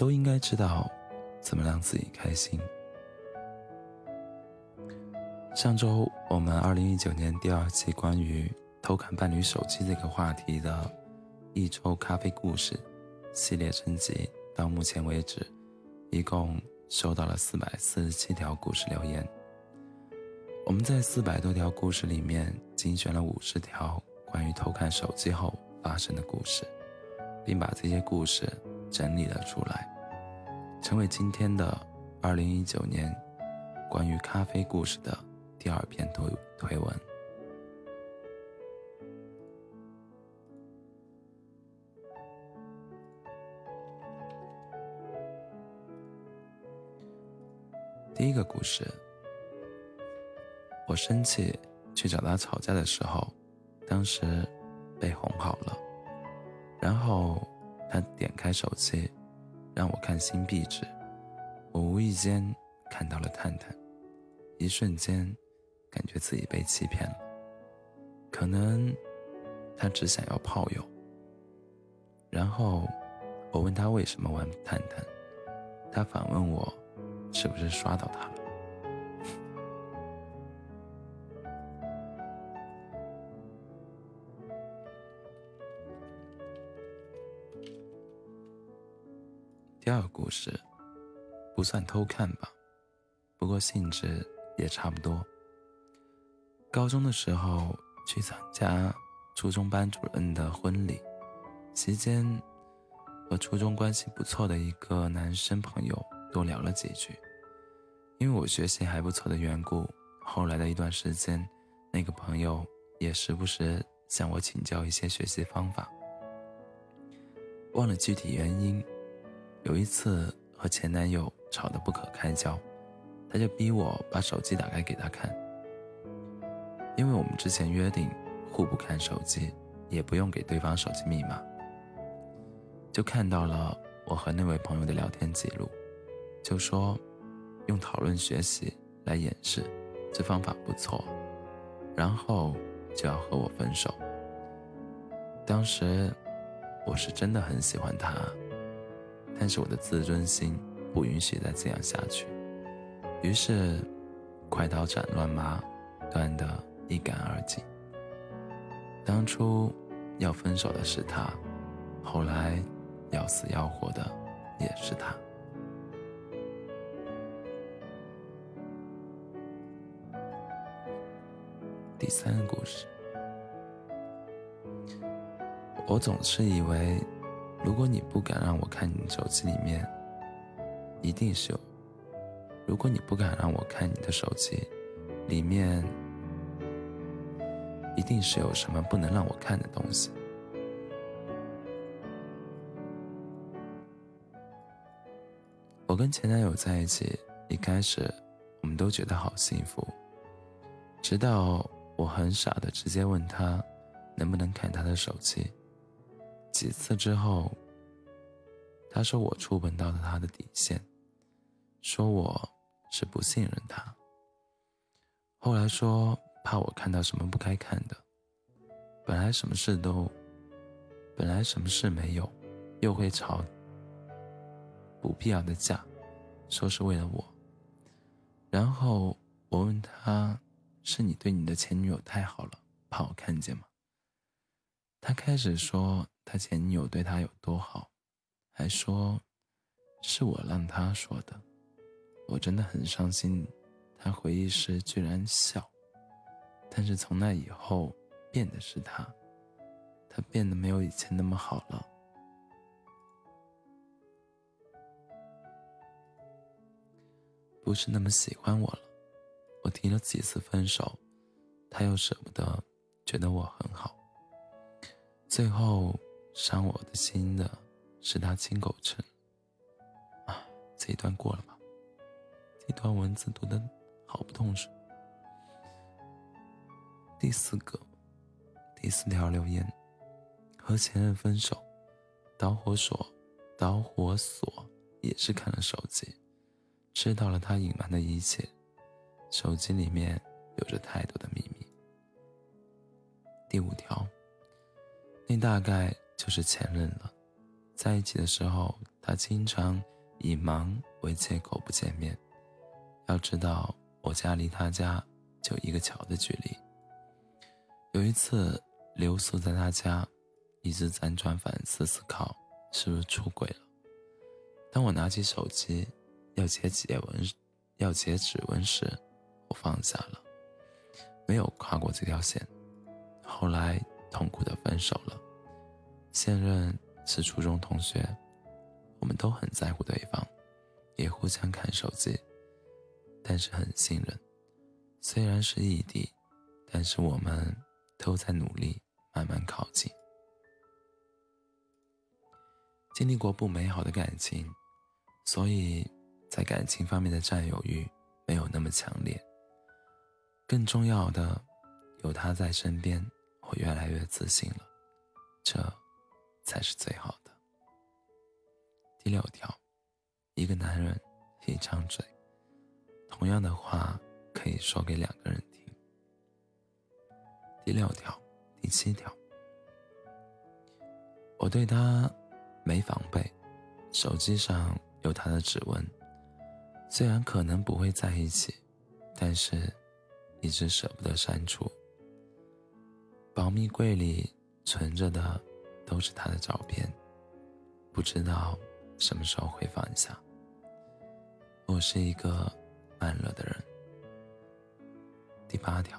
都应该知道怎么让自己开心。上周我们二零一九年第二期关于偷看伴侣手机这个话题的一周咖啡故事系列征集，到目前为止，一共收到了四百四十七条故事留言。我们在四百多条故事里面精选了五十条关于偷看手机后发生的故事，并把这些故事整理了出来，成为今天的二零一九年关于咖啡故事的第二篇推推文。第一个故事。我生气去找他吵架的时候，当时被哄好了。然后他点开手机，让我看新壁纸。我无意间看到了探探，一瞬间感觉自己被欺骗了。可能他只想要炮友。然后我问他为什么玩探探，他反问我是不是刷到他了。第二个故事不算偷看吧，不过性质也差不多。高中的时候去参加初中班主任的婚礼，期间和初中关系不错的一个男生朋友多聊了几句。因为我学习还不错的缘故，后来的一段时间，那个朋友也时不时向我请教一些学习方法。忘了具体原因。有一次和前男友吵得不可开交，他就逼我把手机打开给他看，因为我们之前约定互不看手机，也不用给对方手机密码。就看到了我和那位朋友的聊天记录，就说用讨论学习来掩饰，这方法不错，然后就要和我分手。当时我是真的很喜欢他。但是我的自尊心不允许再这样下去，于是，快刀斩乱麻，断得一干二净。当初要分手的是他，后来要死要活的也是他。第三个故事，我总是以为。如果你不敢让我看你手机里面，一定是有。如果你不敢让我看你的手机，里面一定是有什么不能让我看的东西。我跟前男友在一起，一开始我们都觉得好幸福，直到我很傻的直接问他，能不能看他的手机。几次之后，他说我触碰到了他的底线，说我是不信任他。后来说怕我看到什么不该看的，本来什么事都，本来什么事没有，又会吵不必要的架，说是为了我。然后我问他，是你对你的前女友太好了，怕我看见吗？他开始说。他前女友对他有多好，还说是我让他说的，我真的很伤心。他回忆时居然笑，但是从那以后变的是他，他变得没有以前那么好了，不是那么喜欢我了。我提了几次分手，他又舍不得，觉得我很好，最后。伤我的心的是他亲口吃。啊，这一段过了吧？这段文字读的好不痛顺。第四个，第四条留言：和前任分手，导火索，导火索也是看了手机，知道了他隐瞒的一切，手机里面有着太多的秘密。第五条，那大概。就是前任了，在一起的时候，他经常以忙为借口不见面。要知道，我家离他家就一个桥的距离。有一次留宿在他家，一直辗转反思思考是不是出轨了。当我拿起手机要解指纹，要解指纹时，我放下了，没有跨过这条线。后来痛苦的分手了。现任是初中同学，我们都很在乎对方，也互相看手机。但是很信任，虽然是异地，但是我们都在努力慢慢靠近。经历过不美好的感情，所以在感情方面的占有欲没有那么强烈。更重要的，有他在身边，我越来越自信了，这才是最好的。第六条，一个男人一张嘴。同样的话可以说给两个人听。第六条、第七条，我对他没防备，手机上有他的指纹，虽然可能不会在一起，但是一直舍不得删除。保密柜里存着的都是他的照片，不知道什么时候会放下。我是一个。慢热的人。第八条，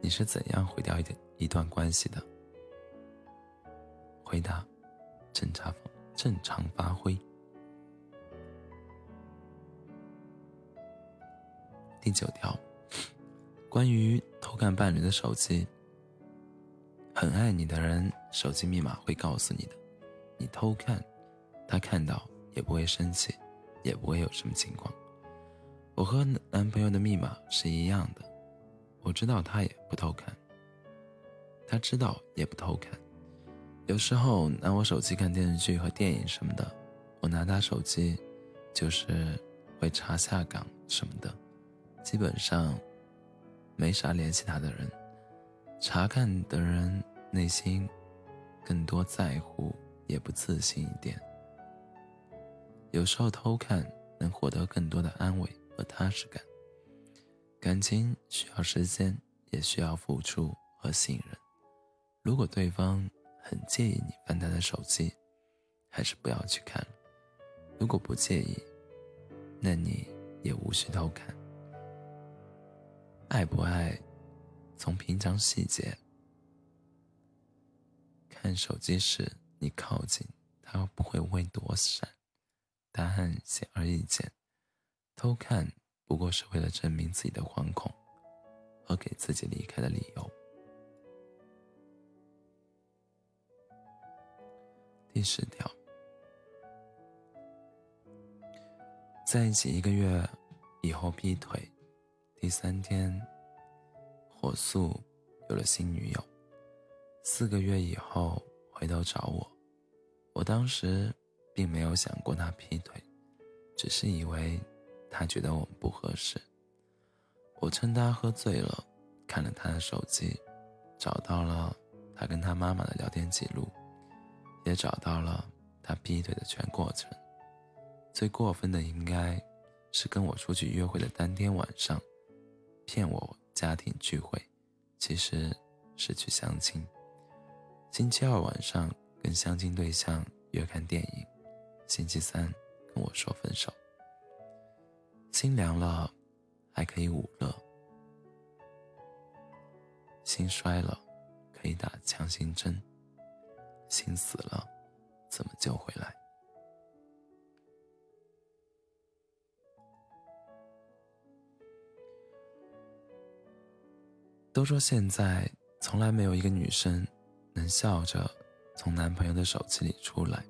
你是怎样毁掉一点一段关系的？回答：正常正常发挥。第九条，关于偷看伴侣的手机，很爱你的人手机密码会告诉你的，你偷看，他看到也不会生气，也不会有什么情况。我和男朋友的密码是一样的，我知道他也不偷看，他知道也不偷看。有时候拿我手机看电视剧和电影什么的，我拿他手机，就是会查下岗什么的，基本上没啥联系他的人。查看的人内心更多在乎，也不自信一点。有时候偷看能获得更多的安慰。和踏实感，感情需要时间，也需要付出和信任。如果对方很介意你翻他的手机，还是不要去看。如果不介意，那你也无需偷看。爱不爱，从平常细节。看手机时，你靠近，他不会为躲闪，答案显而易见。偷看不过是为了证明自己的惶恐和给自己离开的理由。第十条，在一起一个月以后劈腿，第三天火速有了新女友，四个月以后回头找我，我当时并没有想过他劈腿，只是以为。他觉得我们不合适。我趁他喝醉了，看了他的手机，找到了他跟他妈妈的聊天记录，也找到了他劈腿的全过程。最过分的应该是跟我出去约会的当天晚上，骗我家庭聚会，其实是去相亲。星期二晚上跟相亲对象约看电影，星期三跟我说分手。心凉了，还可以捂热；心衰了，可以打强心针；心死了，怎么救回来？都说现在从来没有一个女生能笑着从男朋友的手机里出来，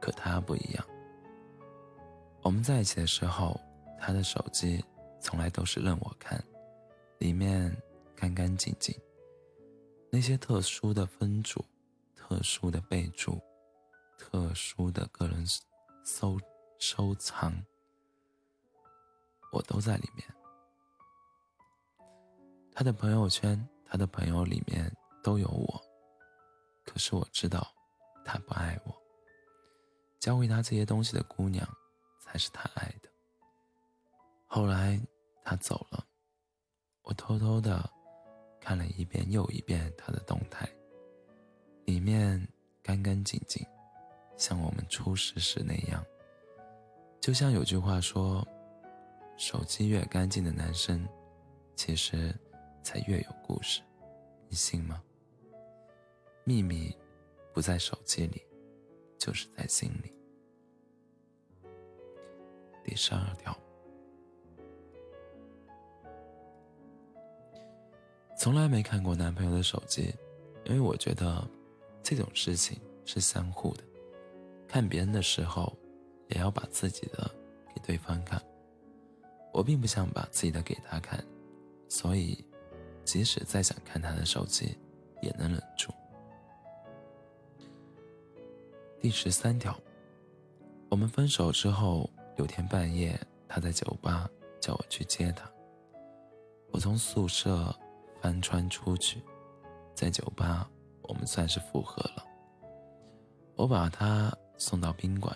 可她不一样。我们在一起的时候。他的手机从来都是任我看，里面干干净净。那些特殊的分组、特殊的备注、特殊的个人收收藏，我都在里面。他的朋友圈、他的朋友里面都有我，可是我知道他不爱我。教会他这些东西的姑娘，才是他爱的。后来他走了，我偷偷的看了一遍又一遍他的动态，里面干干净净，像我们初识时那样。就像有句话说：“手机越干净的男生，其实才越有故事。”你信吗？秘密不在手机里，就是在心里。第十二条，从来没看过男朋友的手机，因为我觉得这种事情是相互的。看别人的时候，也要把自己的给对方看。我并不想把自己的给他看，所以即使再想看他的手机，也能忍住。第十三条，我们分手之后，有天半夜，他在酒吧叫我去接他。我从宿舍翻窗出去，在酒吧，我们算是复合了。我把他送到宾馆，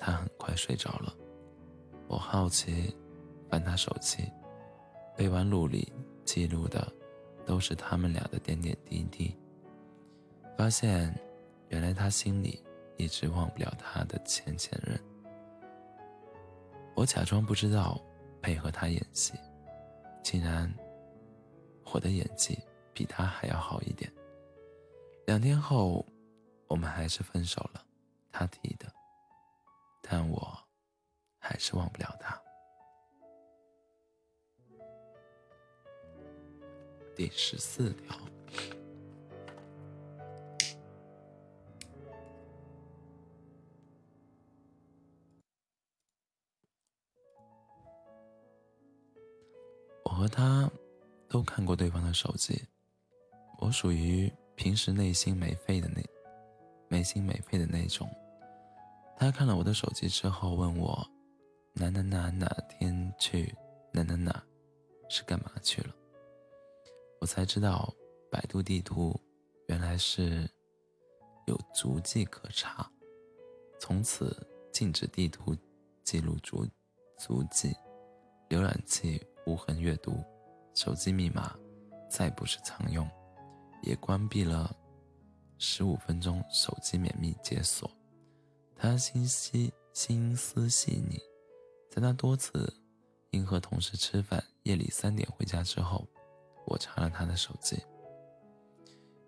他很快睡着了。我好奇，翻他手机，备忘录里记录的都是他们俩的点点滴滴。发现，原来他心里。一直忘不了他的前前任，我假装不知道，配合他演戏，竟然我的演技比他还要好一点。两天后，我们还是分手了，他提的，但我还是忘不了他。第十四条。我和他都看过对方的手机，我属于平时内心没肺的那没心没肺的那种。他看了我的手机之后问我：“哪哪哪哪天去哪哪哪，是干嘛去了？”我才知道，百度地图原来是有足迹可查，从此禁止地图记录足足迹，浏览器。无痕阅读，手机密码再不是常用，也关闭了十五分钟手机免密解锁。他心细心思细腻，在他多次因和同事吃饭夜里三点回家之后，我查了他的手机。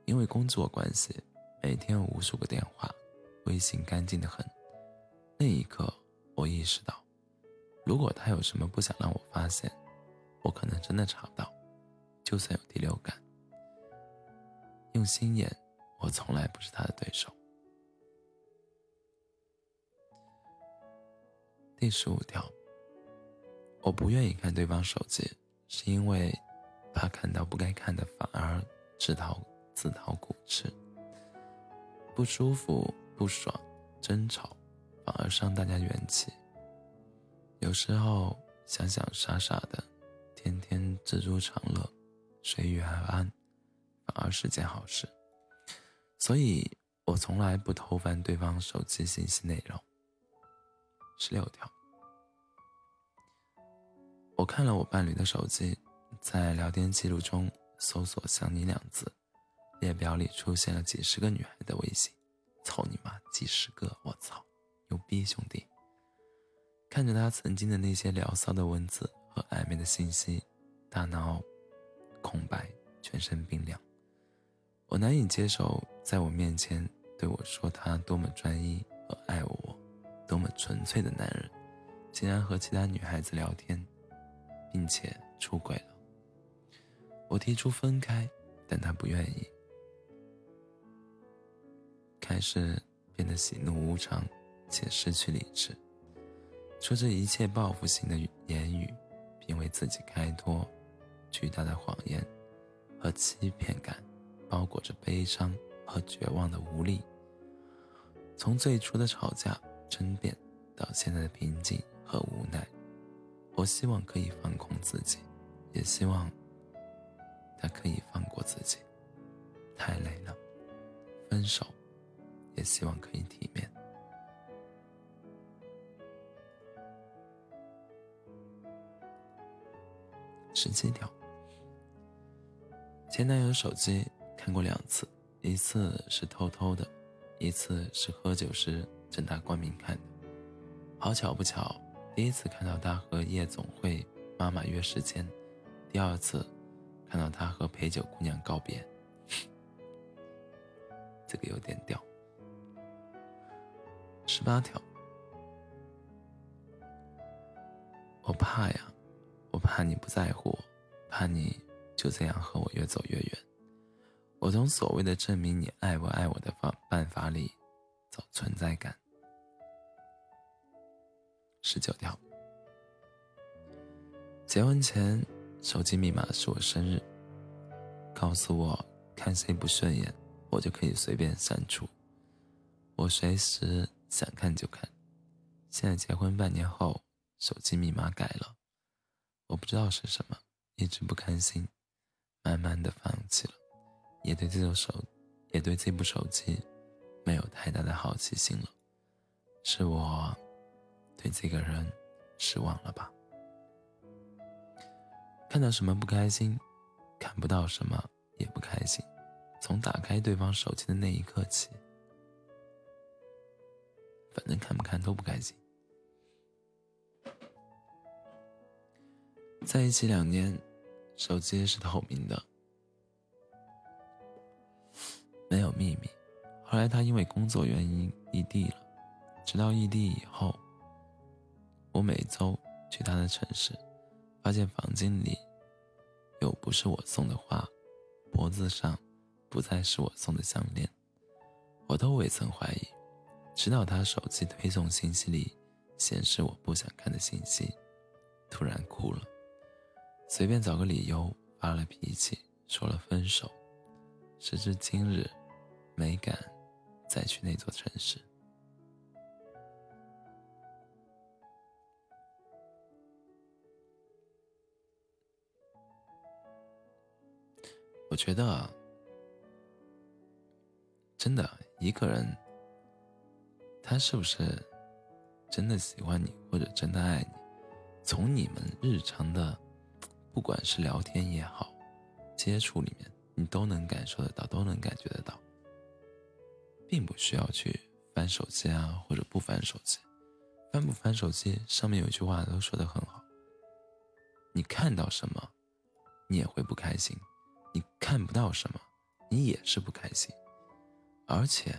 因为工作关系，每天有无数个电话，微信干净的很。那一刻，我意识到，如果他有什么不想让我发现。我可能真的查不到，就算有第六感，用心眼，我从来不是他的对手。第十五条，我不愿意看对方手机，是因为怕看到不该看的，反而自讨自讨苦吃，不舒服、不爽、争吵，反而伤大家元气。有时候想想，傻傻的。天天知足常乐，随遇而安，反而是件好事。所以我从来不偷翻对方手机信息内容。十六条，我看了我伴侣的手机，在聊天记录中搜索“想你”两字，列表里出现了几十个女孩的微信。操你妈，几十个！我操，牛逼兄弟！看着他曾经的那些聊骚的文字。和暧昧的信息，大脑空白，全身冰凉。我难以接受，在我面前对我说他多么专一和爱我，多么纯粹的男人，竟然和其他女孩子聊天，并且出轨了。我提出分开，但他不愿意，开始变得喜怒无常，且失去理智，说着一切报复性的言语。并为自己开脱，巨大的谎言和欺骗感，包裹着悲伤和绝望的无力。从最初的吵架争辩，到现在的平静和无奈，我希望可以放空自己，也希望他可以放过自己。太累了分手也希望可以体面。十七条。前男友手机看过两次一次是偷偷的一次是喝酒时正大光明看的。好巧不巧第一次看到他和夜总会妈妈约时间第二次看到他和陪酒姑娘告别。这个有点屌。十八条，我怕呀，我怕你不在乎我，怕你就这样和我越走越远。我从所谓的证明你爱不爱我的方办法里找存在感。十九条，结婚前手机密码是我生日，告诉我看谁不顺眼，我就可以随便删除，我随时。想看就看，现在结婚半年后，手机密码改了，我不知道是什么，一直不开心，慢慢的放弃了，也对这部手，也对这部手机，没有太大的好奇心了，是我，对这个人失望了吧？看到什么不开心，看不到什么也不开心，从打开对方手机的那一刻起。反正看不看都不开心。在一起两年，手机是透明的，没有秘密。后来他因为工作原因异地了，直到异地以后，我每周去他的城市，发现房间里有不是我送的花，脖子上不再是我送的项链，我都未曾怀疑。直到他手机推送信息里显示我不想看的信息，突然哭了，随便找个理由发了脾气，说了分手。时至今日，没敢再去那座城市。我觉得，真的一个人。他是不是真的喜欢你，或者真的爱你？从你们日常的，不管是聊天也好，接触里面，你都能感受得到，都能感觉得到，并不需要去翻手机啊，或者不翻手机。翻不翻手机，上面有一句话都说的很好：你看到什么，你也会不开心；你看不到什么，你也是不开心，而且。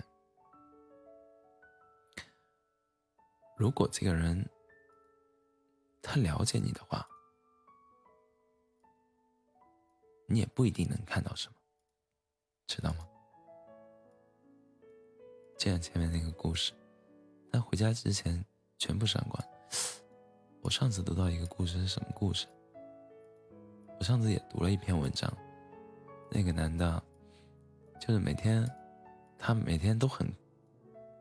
如果这个人他了解你的话，你也不一定能看到什么，知道吗？就像前面那个故事，他回家之前全部删光。我上次读到一个故事是什么故事？我上次也读了一篇文章，那个男的，就是每天他每天都很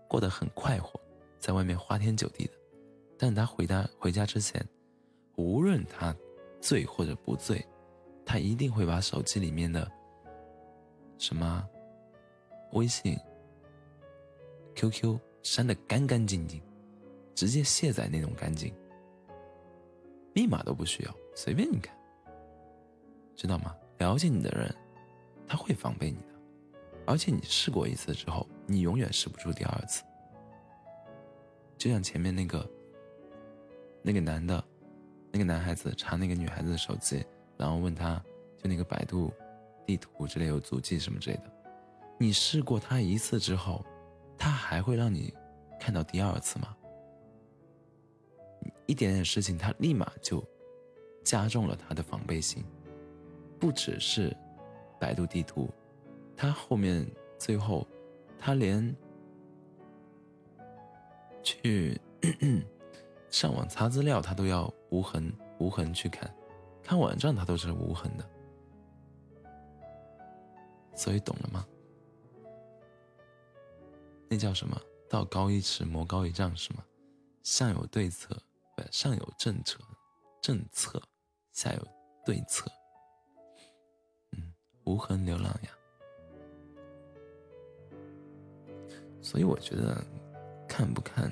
过得很快活。在外面花天酒地的，但他回家回家之前，无论他醉或者不醉，他一定会把手机里面的什么微信、QQ 删的干干净净，直接卸载那种干净，密码都不需要，随便你看，知道吗？了解你的人，他会防备你的，而且你试过一次之后，你永远试不出第二次。就像前面那个，那个男的，那个男孩子查那个女孩子的手机，然后问他，就那个百度地图之类有足迹什么之类的，你试过他一次之后，他还会让你看到第二次吗？一点点事情，他立马就加重了他的防备心，不只是百度地图，他后面最后，他连。去 上网查资料，他都要无痕无痕去看，看网站他都是无痕的，所以懂了吗？那叫什么？道高一尺，魔高一丈，是吗？上有对策，不，上有政策，政策，下有对策。无痕流浪呀。所以我觉得。看不看，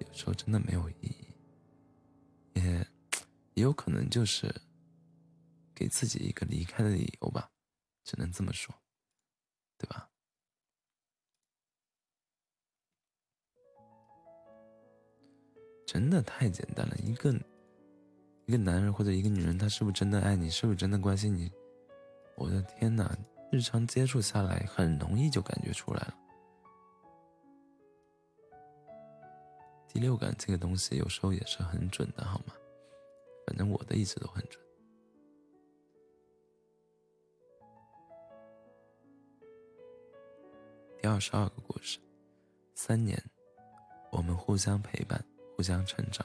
有时候真的没有意义，也也有可能就是给自己一个离开的理由吧，只能这么说，对吧？真的太简单了，一个一个男人或者一个女人，他是不是真的爱你，是不是真的关心你？我的天哪，日常接触下来，很容易就感觉出来了。第六感这个东西有时候也是很准的，好吗？反正我的一直都很准。第二十二个故事，三年，我们互相陪伴，互相成长。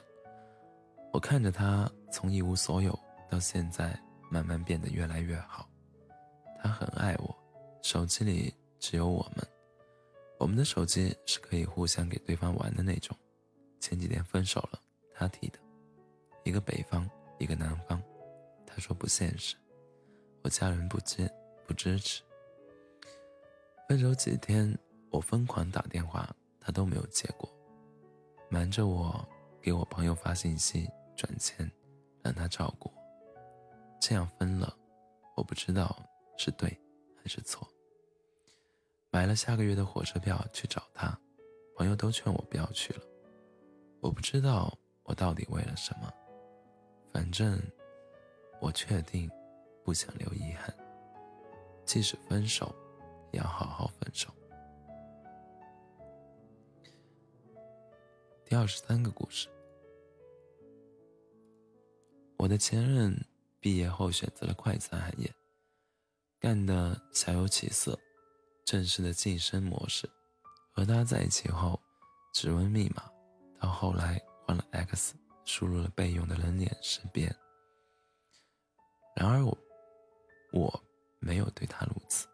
我看着他从一无所有到现在慢慢变得越来越好。他很爱我，手机里只有我们，我们的手机是可以互相给对方玩的那种。前几天分手了，他提的，一个北方，一个南方，他说不现实，我家人不接不支持。分手几天，我疯狂打电话，他都没有接过，瞒着我给我朋友发信息转钱，让他照顾。这样分了，我不知道是对还是错。买了下个月的火车票去找他，朋友都劝我不要去了。我不知道我到底为了什么，反正我确定不想留遗憾。即使分手，也要好好分手。第二十三个故事，我的前任毕业后选择了快餐行业，干得小有起色，正式的晋升模式。和他在一起后，指纹密码。到后来换了 X，输入了备用的人脸识别。然而我，我没有对他如此。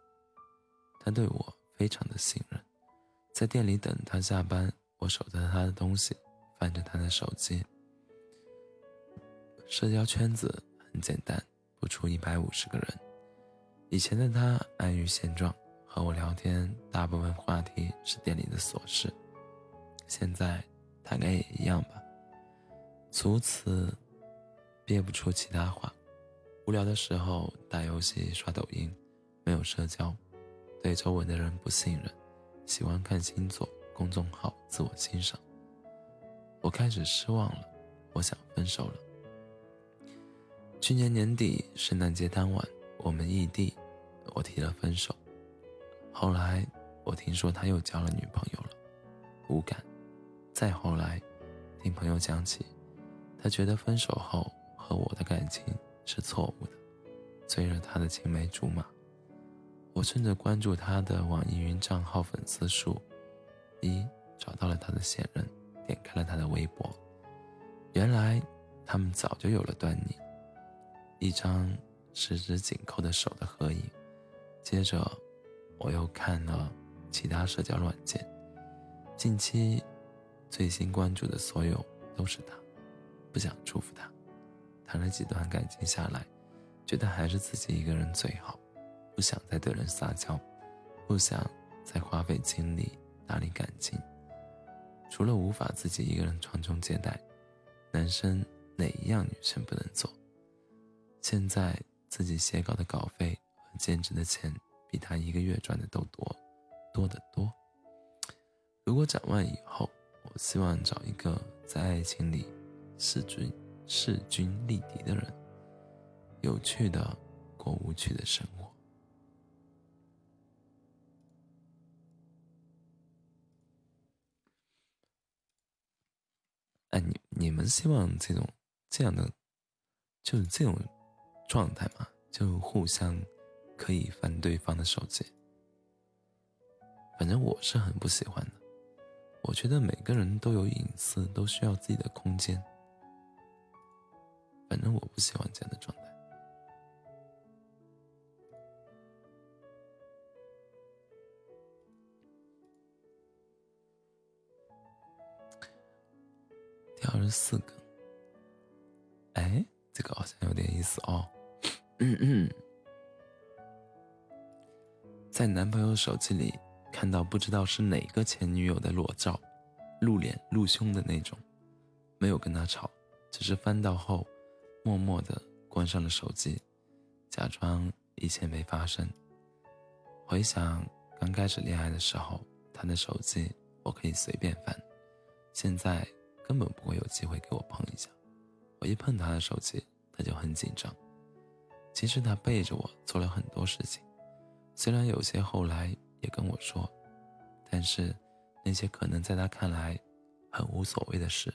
他对我非常的信任，在店里等他下班，我守着他的东西，翻着他的手机。社交圈子很简单，不出一百五十个人。以前的他安于现状，和我聊天，大部分话题是店里的琐事。现在。大概也一样吧，除此憋不出其他话。无聊的时候打游戏、刷抖音，没有社交，对周围的人不信任，喜欢看星座、公众号自我欣赏。我开始失望了，我想分手了。去年年底圣诞节当晚，我们异地，我提了分手。后来我听说他又交了女朋友了，无感。再后来，听朋友讲起，他觉得分手后和我的感情是错误的，追了他的青梅竹马。我顺着关注他的网易云账号粉丝数，一找到了他的现任，点开了他的微博，原来他们早就有了端倪，一张十指紧扣的手的合影。接着，我又看了其他社交软件，近期。最新关注的所有都是他，不想祝福他。谈了几段感情下来，觉得还是自己一个人最好，不想再对人撒娇，不想再花费精力打理感情。除了无法自己一个人传宗接代，男生哪一样女生不能做？现在自己写稿的稿费兼职的钱，比他一个月赚的都多，多得多。如果展望以后，我希望找一个在爱情里势均势均力敌的人，有趣的过无趣的生活。哎，你你们希望这种这样的，就是这种状态嘛？就互相可以翻对方的手机？反正我是很不喜欢的。我觉得每个人都有隐私，都需要自己的空间。反正我不喜欢这样的状态。第二十四个，哎，这个好像有点意思哦。嗯嗯，在男朋友手机里。看到不知道是哪个前女友的裸照，露脸露胸的那种，没有跟他吵，只是翻到后，默默的关上了手机，假装一切没发生。回想刚开始恋爱的时候，他的手机我可以随便翻，现在根本不会有机会给我碰一下。我一碰他的手机，他就很紧张。其实他背着我做了很多事情，虽然有些后来也跟我说，但是那些可能在他看来很无所谓的事，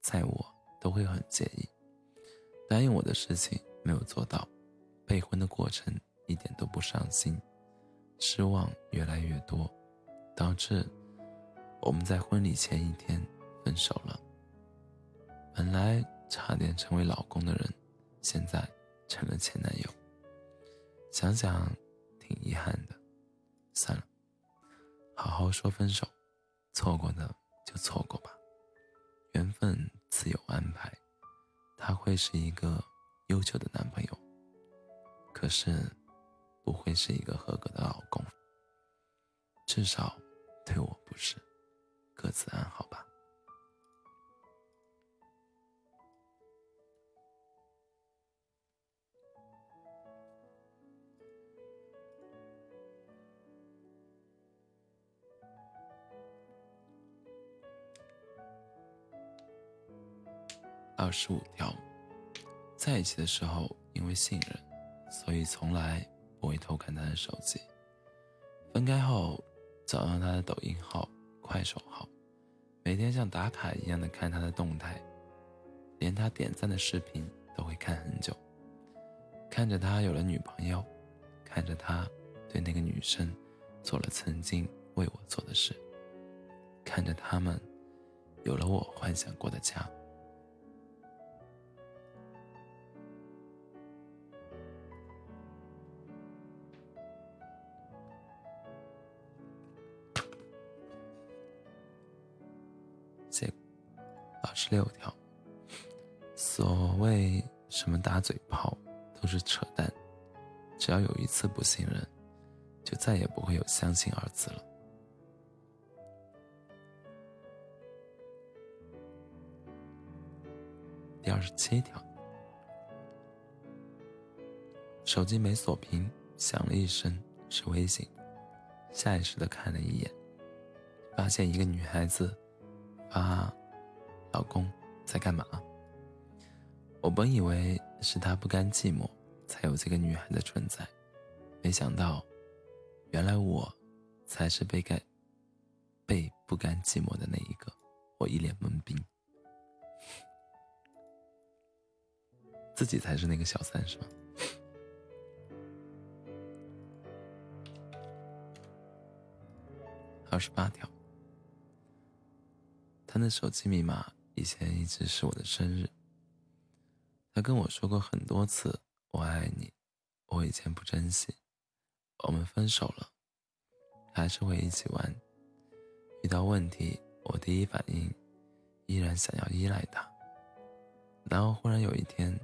在我都会很介意。答应我的事情没有做到，备婚的过程一点都不上心，失望越来越多，导致我们在婚礼前一天分手了。本来。差点成为老公的人，现在成了前男友。想想挺遗憾的，算了，好好说分手，错过的就错过吧，缘分自有安排。他会是一个优秀的男朋友，可是不会是一个合格的老公，至少对我不是。各自安好十五条，在一起的时候因为信任，所以从来不会偷看他的手机。分开后，找到他的抖音号、快手号，每天像打卡一样的看他的动态，连他点赞的视频都会看很久。看着他有了女朋友，看着他对那个女生做了曾经为我做的事，看着他们有了我幻想过的家。十六条，所谓什么打嘴炮都是扯淡，只要有一次不信任，就再也不会有相信二字了。第二十七条，手机没锁屏，响了一声是微信，下意识的看了一眼，发现一个女孩子发。老公在干嘛？我本以为是他不甘寂寞，才有这个女孩的存在，没想到，原来我才是被甘被不甘寂寞的那一个。我一脸懵逼，自己才是那个小三，是吗？二十八条，他的手机密码。以前一直是我的生日，他跟我说过很多次“我爱你”，我以前不珍惜，我们分手了，还是会一起玩。遇到问题，我第一反应依然想要依赖他。然后忽然有一天，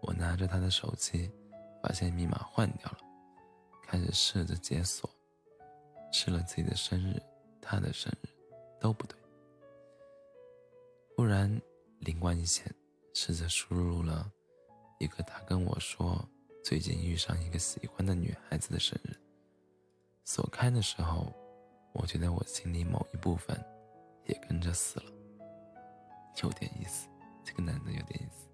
我拿着他的手机，发现密码换掉了，开始试着解锁，试了自己的生日、他的生日，都不对。忽然灵光一现，试着输入了一个他跟我说最近遇上一个喜欢的女孩子的生日。锁开的时候，我觉得我心里某一部分也跟着死了，有点意思。这个男的有点意思。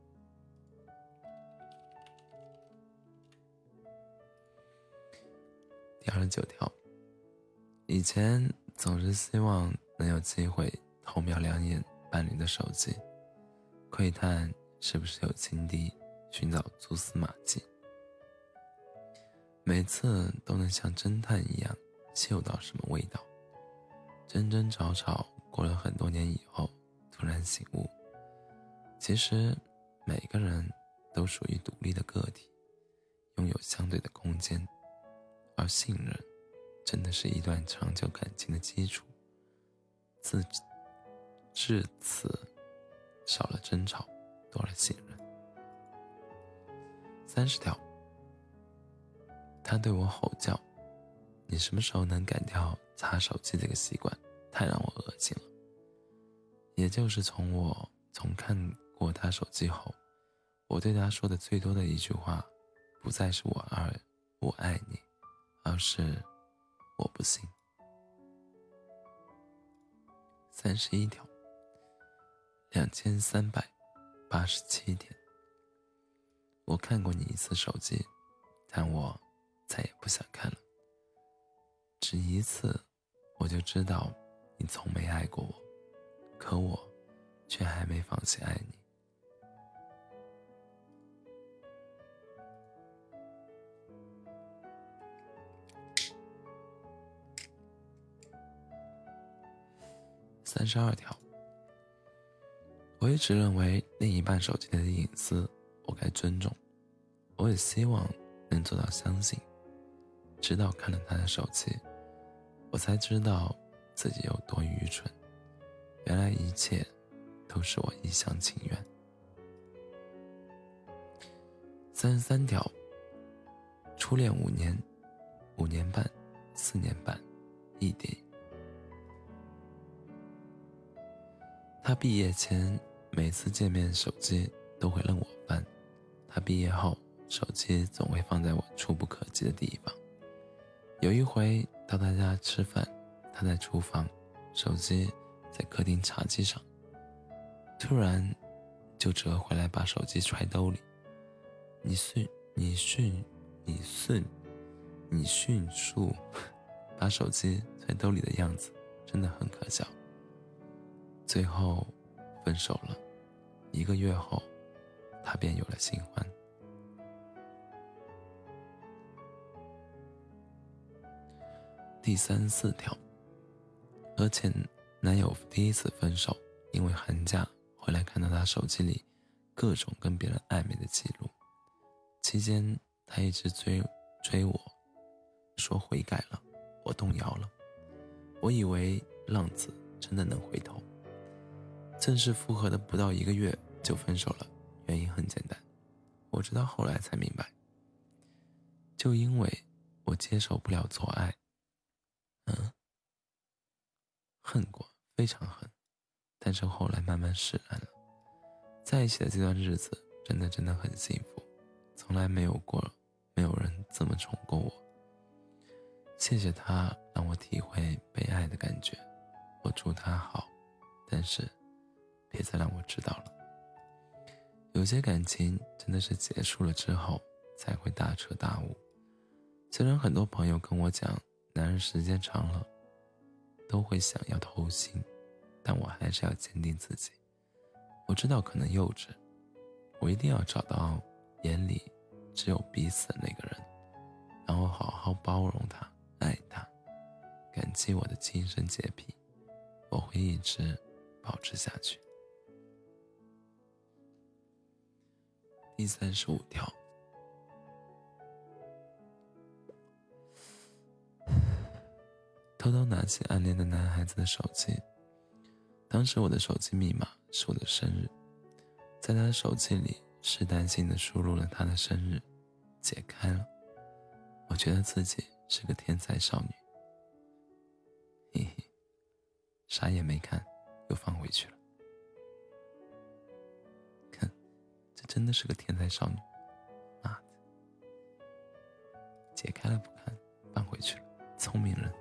第二十九条，以前总是希望能有机会偷瞄两眼。伴侣的手机，窥探是不是有情敌，寻找蛛丝马迹。每次都能像侦探一样嗅到什么味道，争争吵吵，过了很多年以后，突然醒悟，其实每个人都属于独立的个体，拥有相对的空间，而信任，真的是一段长久感情的基础。自。至此，少了争吵，多了信任。三十条，他对我吼叫：“你什么时候能改掉擦手机这个习惯？太让我恶心了。”也就是从我从看过他手机后，我对他说的最多的一句话，不再是我爱我爱你，而是我不信。三十一条，两千三百八十七天。我看过你一次手机，但我再也不想看了。只一次，我就知道你从没爱过我，可我却还没放弃爱你。三十二条，我一直认为另一半手机里的隐私我该尊重，我也希望能做到相信。直到看了他的手机，我才知道自己有多愚蠢。原来一切都是我一厢情愿。三十三条，初恋五年、五年半、四年半，异地。他毕业前每次见面，手机都会任我翻；他毕业后，手机总会放在我触不可及的地方。有一回到他家吃饭，他在厨房，手机在客厅茶几上，突然就折回来，把手机揣兜里。你迅，你迅，你迅，你迅速把手机揣兜里的样子，真的很可笑。最后，分手了。一个月后，他便有了新欢。第三四条，和前男友第一次分手，因为寒假回来看到他手机里各种跟别人暧昧的记录。期间，他一直追追我，说悔改了，我动摇了。我以为浪子真的能回头。正式复合的不到一个月就分手了，原因很简单，我直到后来才明白，就因为我接受不了做爱，嗯，恨过，非常恨，但是后来慢慢释然了，在一起的这段日子真的真的很幸福，从来没有过，没有人这么宠过我，谢谢他让我体会被爱的感觉，我祝他好，但是。别再让我知道了。有些感情真的是结束了之后才会大彻大悟。虽然很多朋友跟我讲，男人时间长了都会想要偷心，但我还是要坚定自己。我知道可能幼稚，我一定要找到眼里只有彼此的那个人，然后好好包容他、爱他，感激我的亲生洁癖，我会一直保持下去。第三十五条，偷偷拿起暗恋的男孩子的手机。当时我的手机密码是我的生日，在他的手机里试探性的输入了他的生日，解开了，我觉得自己是个天才少女。嘿嘿，啥也没看，又放回去了。真的是个天才少女，妈的！解开了不看，放回去了，聪明人。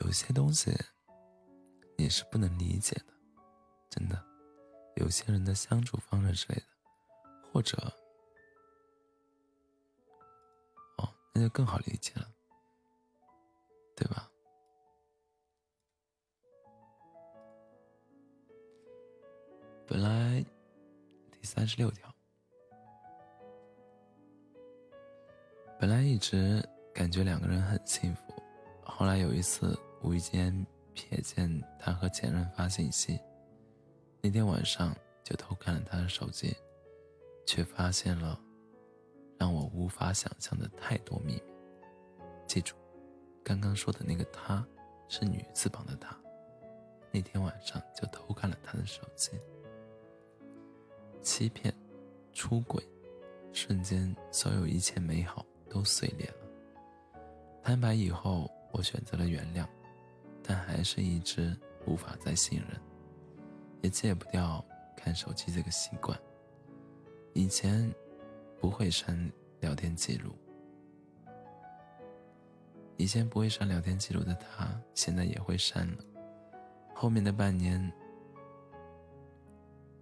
有些东西。是不能理解的，真的。有些人的相处方式之类的，或者，哦，那就更好理解了，对吧？本来第三十六条，本来一直感觉两个人很幸福，后来有一次无意间。瞥见他和前任发信息，那天晚上就偷看了他的手机，却发现了让我无法想象的太多秘密。记住，刚刚说的那个他是女字旁的他。那天晚上就偷看了他的手机。欺骗、出轨，瞬间所有一切美好都碎裂了。坦白以后，我选择了原谅，但还是一直无法再信任，也戒不掉看手机这个习惯。以前不会删聊天记录，以前不会删聊天记录的他，现在也会删了。后面的半年，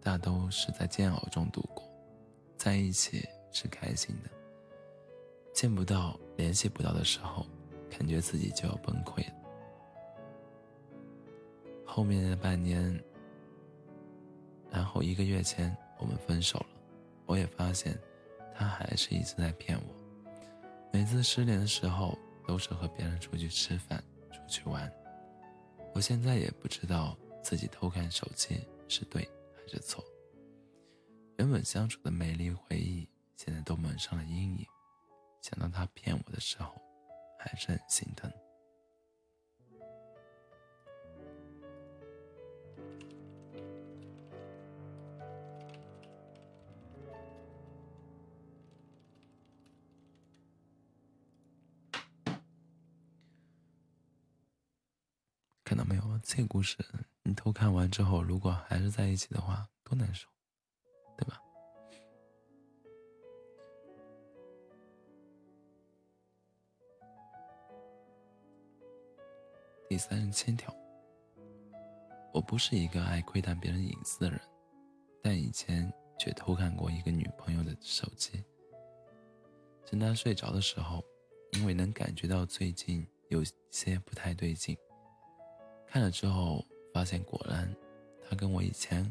大都是在煎熬中度过，在一起是开心的，见不到、联系不到的时候，感觉自己就要崩溃了。后面的半年，然后一个月前我们分手了。我也发现，他还是一直在骗我。每次失联的时候，都是和别人出去吃饭、出去玩。我现在也不知道自己偷看手机是对还是错。原本相处的美丽回忆，现在都蒙上了阴影。想到他骗我的时候，还是很心疼。看到没有？这故事你偷看完之后，如果还是在一起的话，多难受，对吧？第三十七条，我不是一个爱窥探别人隐私的人，但以前却偷看过一个女朋友的手机。趁她睡着的时候，因为能感觉到最近有些不太对劲。看了之后，发现果然，她跟我以前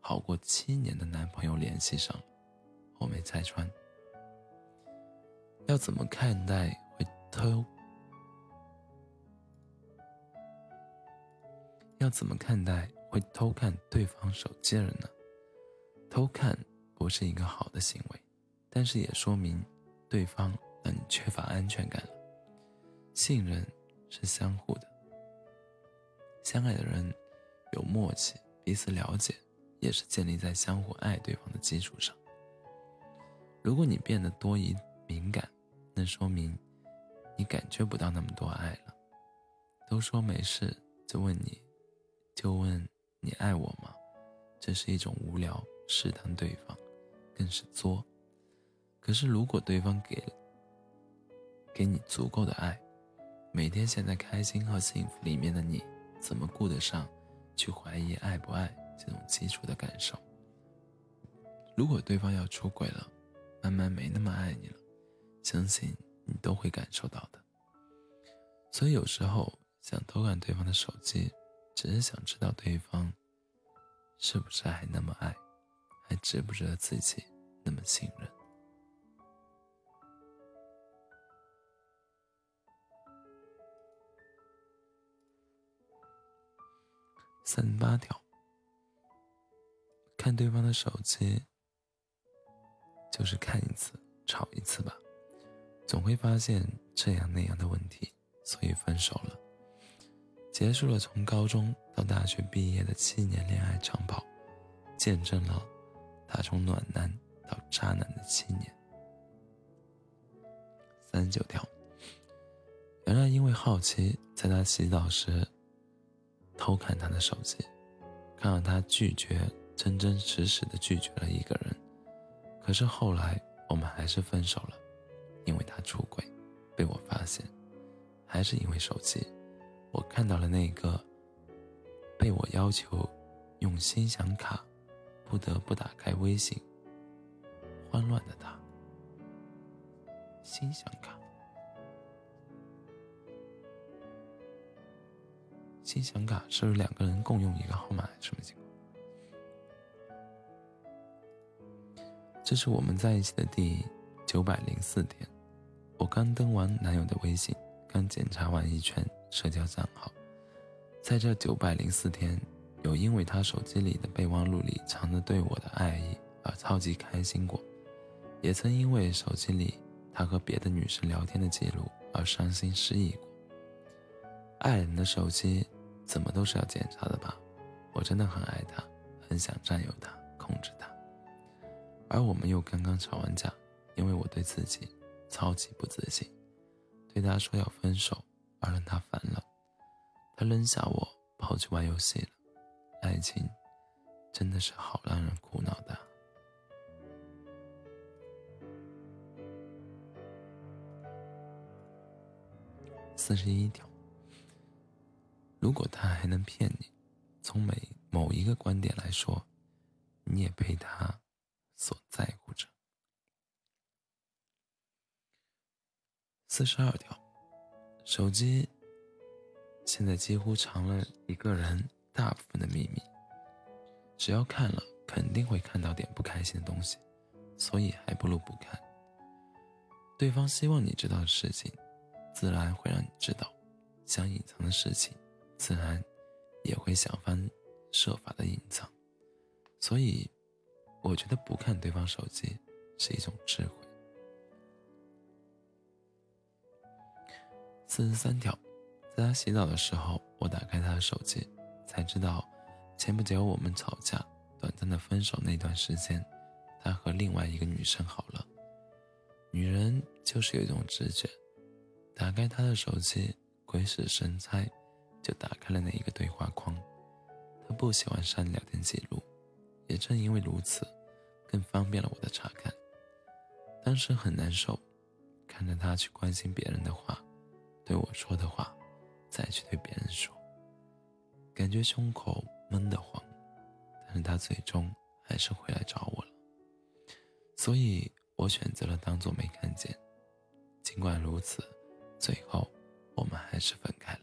好过七年的男朋友联系上了。我没拆穿，要怎么看待会偷？要怎么看待会偷看对方手机的人呢？偷看不是一个好的行为，但是也说明对方让你缺乏安全感了。信任是相互的。相爱的人有默契，彼此了解，也是建立在相互爱对方的基础上。如果你变得多疑敏感，那说明你感觉不到那么多爱了。都说没事，就问你，就问你爱我吗？这是一种无聊试探对方，更是作。可是如果对方给给你足够的爱，每天陷在开心和幸福里面的你。怎么顾得上去怀疑爱不爱这种基础的感受？如果对方要出轨了，慢慢没那么爱你了，相信你都会感受到的。所以有时候想偷看对方的手机，只是想知道对方是不是还那么爱，还值不值得自己那么信任。三十八条，看对方的手机，就是看一次吵一次吧，总会发现这样那样的问题，所以分手了。结束了从高中到大学毕业的七年恋爱长跑，见证了他从暖男到渣男的七年。三十九条，原来因为好奇，在他洗澡时。偷看他的手机，看到他拒绝，真真实实的拒绝了一个人。可是后来我们还是分手了，因为他出轨，被我发现，还是因为手机，我看到了那个被我要求用心想卡，不得不打开微信，慌乱的他。心想卡。心想卡是两个人共用一个号码，什么情况？这是我们在一起的第九百零四天，我刚登完男友的微信，刚检查完一圈社交账号，在这九百零四天，有因为他手机里的备忘录里藏着对我的爱意而超级开心过，也曾因为手机里他和别的女生聊天的记录而伤心失意过。爱人的手机。怎么都是要检查的吧？我真的很爱他，很想占有他，控制他。而我们又刚刚吵完架，因为我对自己超级不自信，对他说要分手，而让他烦了，他扔下我跑去玩游戏了。爱情真的是好让人苦恼的。四十一条，如果他还能骗你，从每某一个观点来说，你也被他所在乎着。四十二条，手机现在几乎成了一个人大部分的秘密，只要看了，肯定会看到点不开心的东西，所以还不如不看。对方希望你知道的事情。自然会让你知道，想隐藏的事情，自然也会想方设法的隐藏。所以，我觉得不看对方手机是一种智慧。四十三条，在他洗澡的时候，我打开他的手机，才知道前不久我们吵架、短暂的分手那段时间，他和另外一个女生好了。女人就是有一种直觉。打开他的手机，鬼使神差，就打开了那一个对话框。他不喜欢删聊天记录，也正因为如此，更方便了我的查看。当时很难受，看着他去关心别人的话，对我说的话，再去对别人说，感觉胸口闷得慌。但是他最终还是回来找我了，所以我选择了当做没看见。尽管如此。最后，我们还是分开了。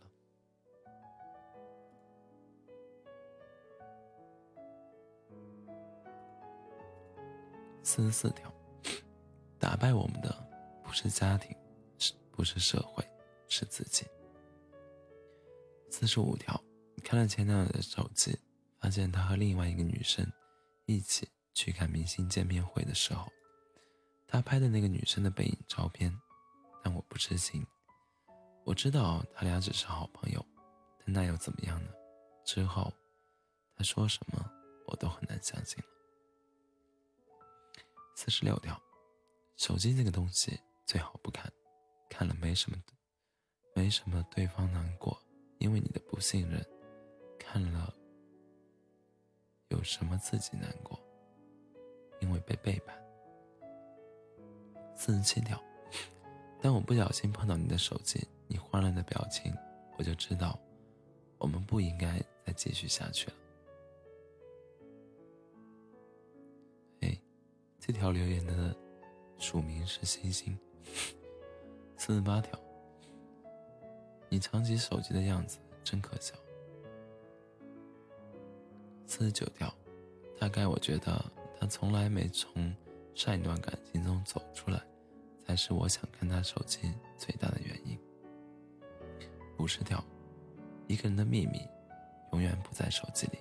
四十四条，打败我们的不是家庭，是不是社会，是自己。四十五条，看了前男友的手机，发现他和另外一个女生一起去看明星见面会的时候，他拍的那个女生的背影照片，但我不知情。我知道他俩只是好朋友，但那又怎么样呢？之后他说什么，我都很难相信。四十六条，手机这个东西最好不看，看了没什么，没什么对方难过，因为你的不信任；看了有什么自己难过，因为被背叛。四十七条，当我不小心碰到你的手机。你慌乱的表情，我就知道，我们不应该再继续下去了。这条留言的署名是星星。四十八条，你藏起手机的样子真可笑。四十九条，大概我觉得他从来没从上一段感情中走出来，才是我想看他手机最大的原因。五十条，一个人的秘密，永远不在手机里。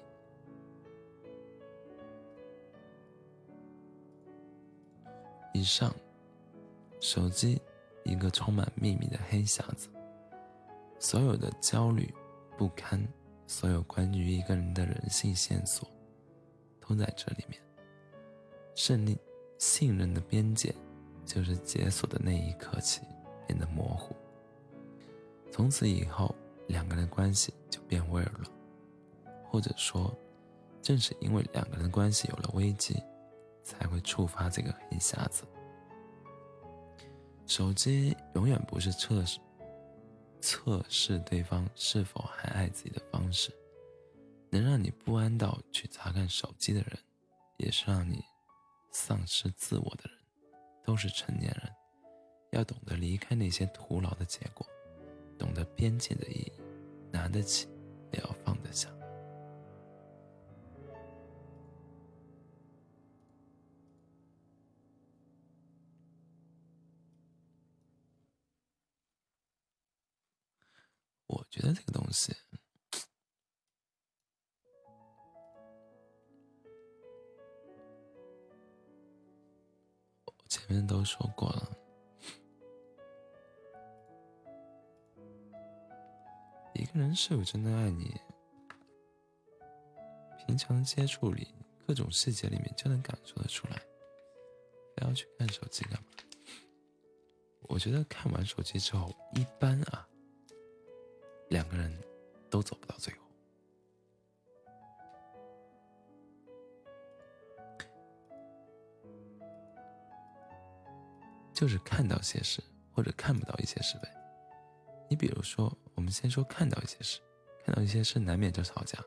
以上，手机，一个充满秘密的黑匣子，所有的焦虑、不堪，所有关于一个人的人性线索，都在这里面。胜利、信任的边界，就是解锁的那一刻起变得模糊。从此以后，两个人的关系就变味儿了，或者说，正是因为两个人的关系有了危机，才会触发这个黑匣子。手机永远不是测试测试对方是否还爱自己的方式，能让你不安到去查看手机的人，也是让你丧失自我的人，都是成年人，要懂得离开那些徒劳的结果。懂得边界的意义，拿得起，也要放得下。我觉得这个东西，我前面都说过了。一个人是否真的爱你，平常的接触里，各种细节里面就能感受得出来。非要去看手机干嘛？我觉得看完手机之后，一般啊，两个人都走不到最后。就是看到些事，或者看不到一些事呗。你比如说，我们先说看到一些事，看到一些事难免就吵架。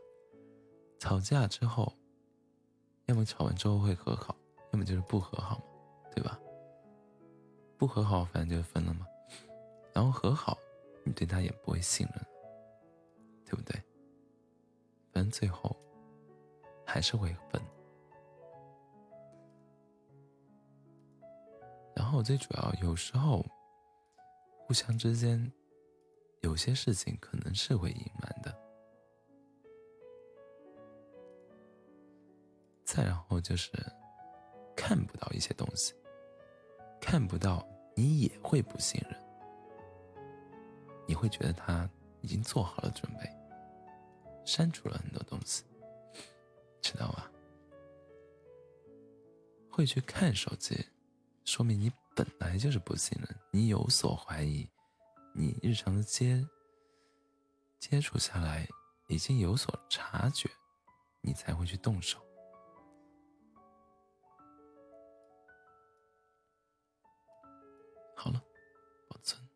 吵架之后，要么吵完之后会和好，要么就是不和好嘛，对吧？不和好，反正就分了嘛。然后和好，你对他也不会信任，对不对？反正最后还是会分。然后最主要，有时候互相之间有些事情可能是会隐瞒的。再然后就是看不到一些东西，看不到你也会不信任，你会觉得他已经做好了准备，删除了很多东西，知道吧？会去看手机。说明你本来就是不信任，你有所怀疑，你日常的接接触下来已经有所察觉，你才会去动手。